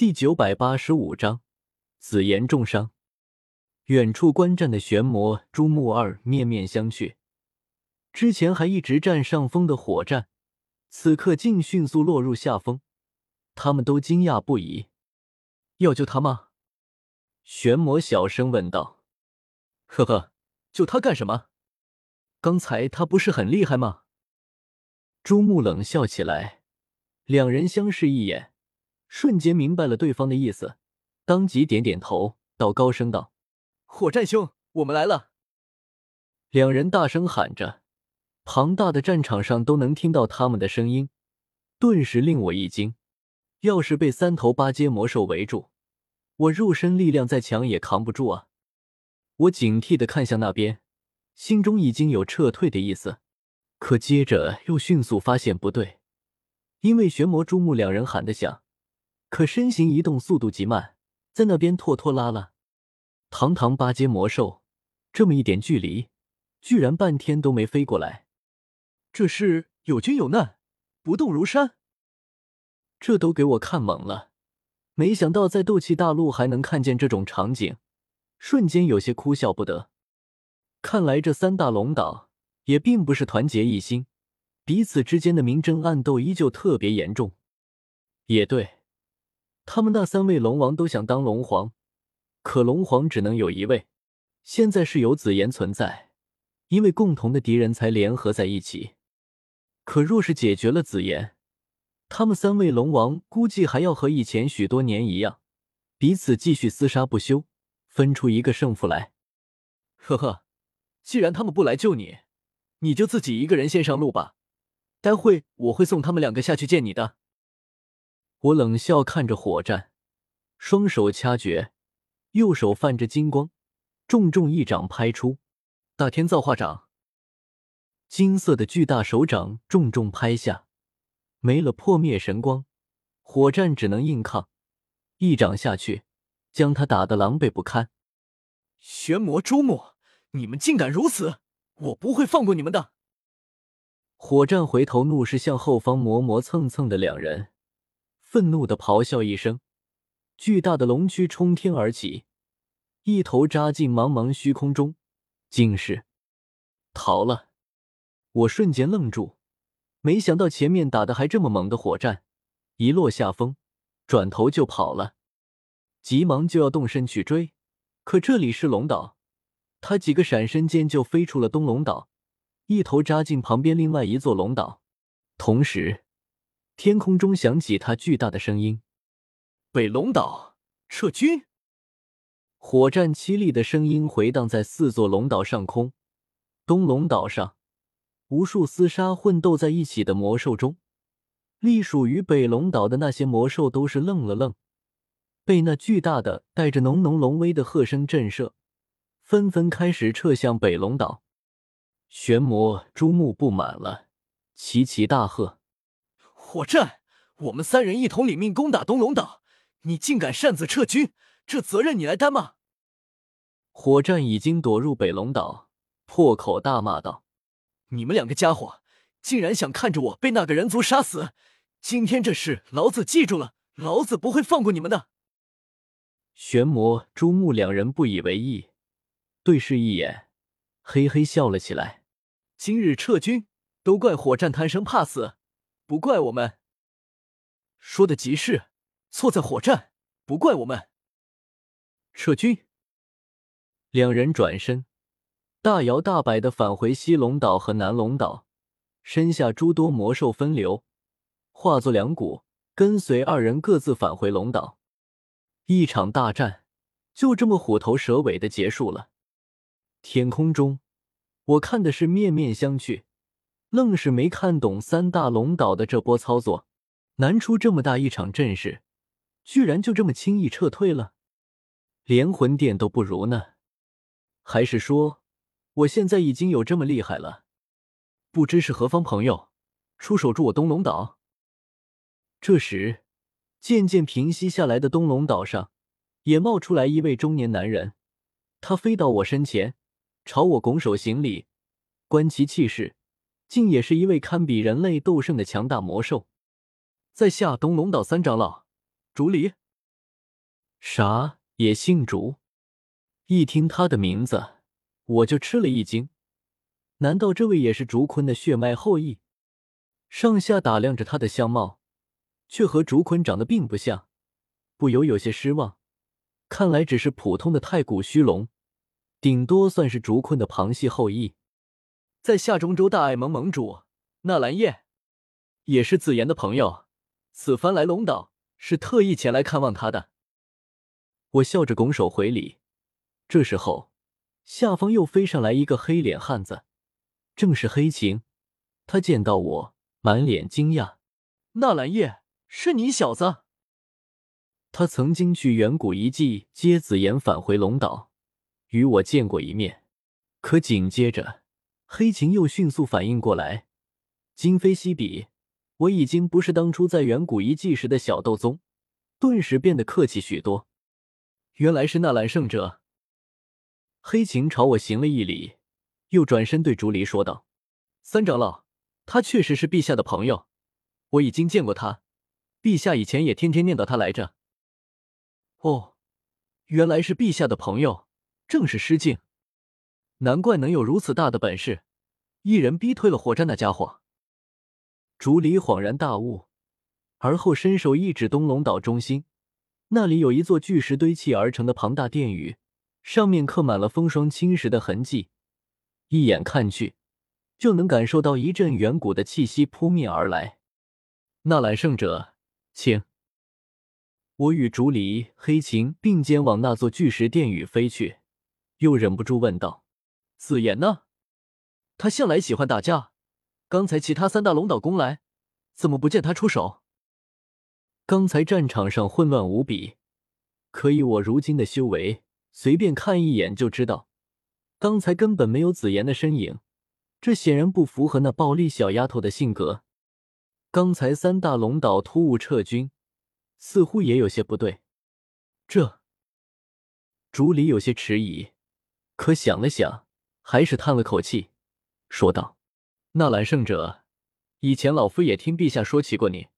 第九百八十五章，紫炎重伤。远处观战的玄魔、朱木二面面相觑。之前还一直占上风的火战，此刻竟迅速落入下风，他们都惊讶不已。要救他吗？玄魔小声问道。呵呵，救他干什么？刚才他不是很厉害吗？朱木冷笑起来，两人相视一眼，瞬间明白了对方的意思，当即点点头，道高声道：“火战兄，我们来了！”两人大声喊着，庞大的战场上都能听到他们的声音，顿时令我一惊。要是被三头八阶魔兽围住，我肉身力量再强也扛不住啊！我警惕的看向那边，心中已经有撤退的意思。可接着又迅速发现不对，因为玄魔、朱木两人喊得响，可身形移动速度极慢，在那边拖拖拉拉。堂堂八阶魔兽，这么一点距离，居然半天都没飞过来，这是有军有难，不动如山。这都给我看懵了，没想到在斗气大陆还能看见这种场景，瞬间有些哭笑不得。看来这三大龙岛。也并不是团结一心，彼此之间的明争暗斗依旧特别严重。也对，他们那三位龙王都想当龙皇，可龙皇只能有一位。现在是有紫炎存在，因为共同的敌人才联合在一起。可若是解决了紫炎，他们三位龙王估计还要和以前许多年一样，彼此继续厮杀不休，分出一个胜负来。呵呵，既然他们不来救你。你就自己一个人先上路吧，待会我会送他们两个下去见你的。我冷笑看着火战，双手掐诀，右手泛着金光，重重一掌拍出，大天造化掌。金色的巨大手掌重重拍下，没了破灭神光，火战只能硬抗，一掌下去，将他打得狼狈不堪。玄魔朱木，你们竟敢如此！我不会放过你们的！火战回头怒视向后方磨磨蹭蹭的两人，愤怒的咆哮一声，巨大的龙躯冲天而起，一头扎进茫茫虚空中，竟是逃了！我瞬间愣住，没想到前面打的还这么猛的火战，一落下风，转头就跑了，急忙就要动身去追，可这里是龙岛。他几个闪身间就飞出了东龙岛，一头扎进旁边另外一座龙岛。同时，天空中响起他巨大的声音：“北龙岛撤军！”火战凄厉的声音回荡在四座龙岛上空。东龙岛上，无数厮杀混斗在一起的魔兽中，隶属于北龙岛的那些魔兽都是愣了愣，被那巨大的、带着浓浓龙威的喝声震慑。纷纷开始撤向北龙岛，玄魔朱木不满了，齐齐大喝：“火战！我们三人一同领命攻打东龙岛，你竟敢擅自撤军，这责任你来担吗？”火战已经躲入北龙岛，破口大骂道：“你们两个家伙，竟然想看着我被那个人族杀死！今天这事，老子记住了，老子不会放过你们的！”玄魔朱木两人不以为意。对视一眼，嘿嘿笑了起来。今日撤军，都怪火战贪生怕死，不怪我们。说的极是，错在火战，不怪我们。撤军。两人转身，大摇大摆的返回西龙岛和南龙岛，身下诸多魔兽分流，化作两股，跟随二人各自返回龙岛。一场大战就这么虎头蛇尾的结束了。天空中，我看的是面面相觑，愣是没看懂三大龙岛的这波操作。难出这么大一场阵势，居然就这么轻易撤退了，连魂殿都不如呢？还是说，我现在已经有这么厉害了？不知是何方朋友，出手助我东龙岛？这时，渐渐平息下来的东龙岛上，也冒出来一位中年男人，他飞到我身前。朝我拱手行礼，观其气势，竟也是一位堪比人类斗圣的强大魔兽。在下东龙岛三长老，竹离。啥也姓竹？一听他的名字，我就吃了一惊。难道这位也是竹坤的血脉后裔？上下打量着他的相貌，却和竹坤长得并不像，不由有些失望。看来只是普通的太古虚龙，顶多算是竹坤的旁系后裔。在下中州大爱盟盟主纳兰叶，也是紫妍的朋友。此番来龙岛，是特意前来看望他的。我笑着拱手回礼。这时候，下方又飞上来一个黑脸汉子，正是黑晴。他见到我，满脸惊讶：“纳兰叶，是你小子？”他曾经去远古遗迹接紫妍返回龙岛，与我见过一面。可紧接着，黑琴又迅速反应过来，今非昔比，我已经不是当初在远古遗迹时的小斗宗，顿时变得客气许多。原来是纳兰圣者。黑琴朝我行了一礼，又转身对竹离说道：“三长老，他确实是陛下的朋友，我已经见过他，陛下以前也天天念叨他来着。”哦，原来是陛下的朋友，正是失敬。难怪能有如此大的本事，一人逼退了火战那家伙。竹离恍然大悟，而后伸手一指东龙岛中心，那里有一座巨石堆砌而成的庞大殿宇，上面刻满了风霜侵蚀的痕迹，一眼看去，就能感受到一阵远古的气息扑面而来。纳兰圣者，请。我与竹离、黑琴并肩往那座巨石殿宇飞去，又忍不住问道：“紫妍呢？他向来喜欢打架，刚才其他三大龙岛攻来，怎么不见他出手？刚才战场上混乱无比，可以我如今的修为，随便看一眼就知道，刚才根本没有紫妍的身影。这显然不符合那暴力小丫头的性格。刚才三大龙岛突兀撤军。”似乎也有些不对，这竹里有些迟疑，可想了想，还是叹了口气，说道：“纳兰圣者，以前老夫也听陛下说起过你。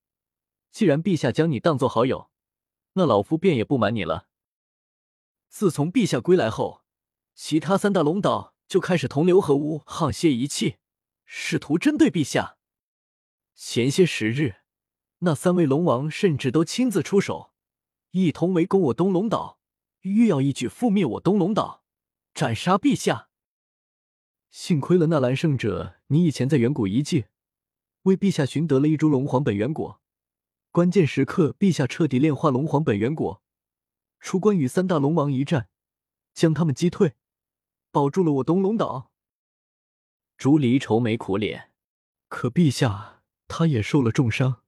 既然陛下将你当做好友，那老夫便也不瞒你了。自从陛下归来后，其他三大龙岛就开始同流合污、沆瀣一气，试图针对陛下。前些时日。”那三位龙王甚至都亲自出手，一同围攻我东龙岛，欲要一举覆灭我东龙岛，斩杀陛下。幸亏了纳兰圣者，你以前在远古遗迹为陛下寻得了一株龙皇本源果，关键时刻陛下彻底炼化龙皇本源果，出关与三大龙王一战，将他们击退，保住了我东龙岛。竹离愁眉苦脸，可陛下他也受了重伤。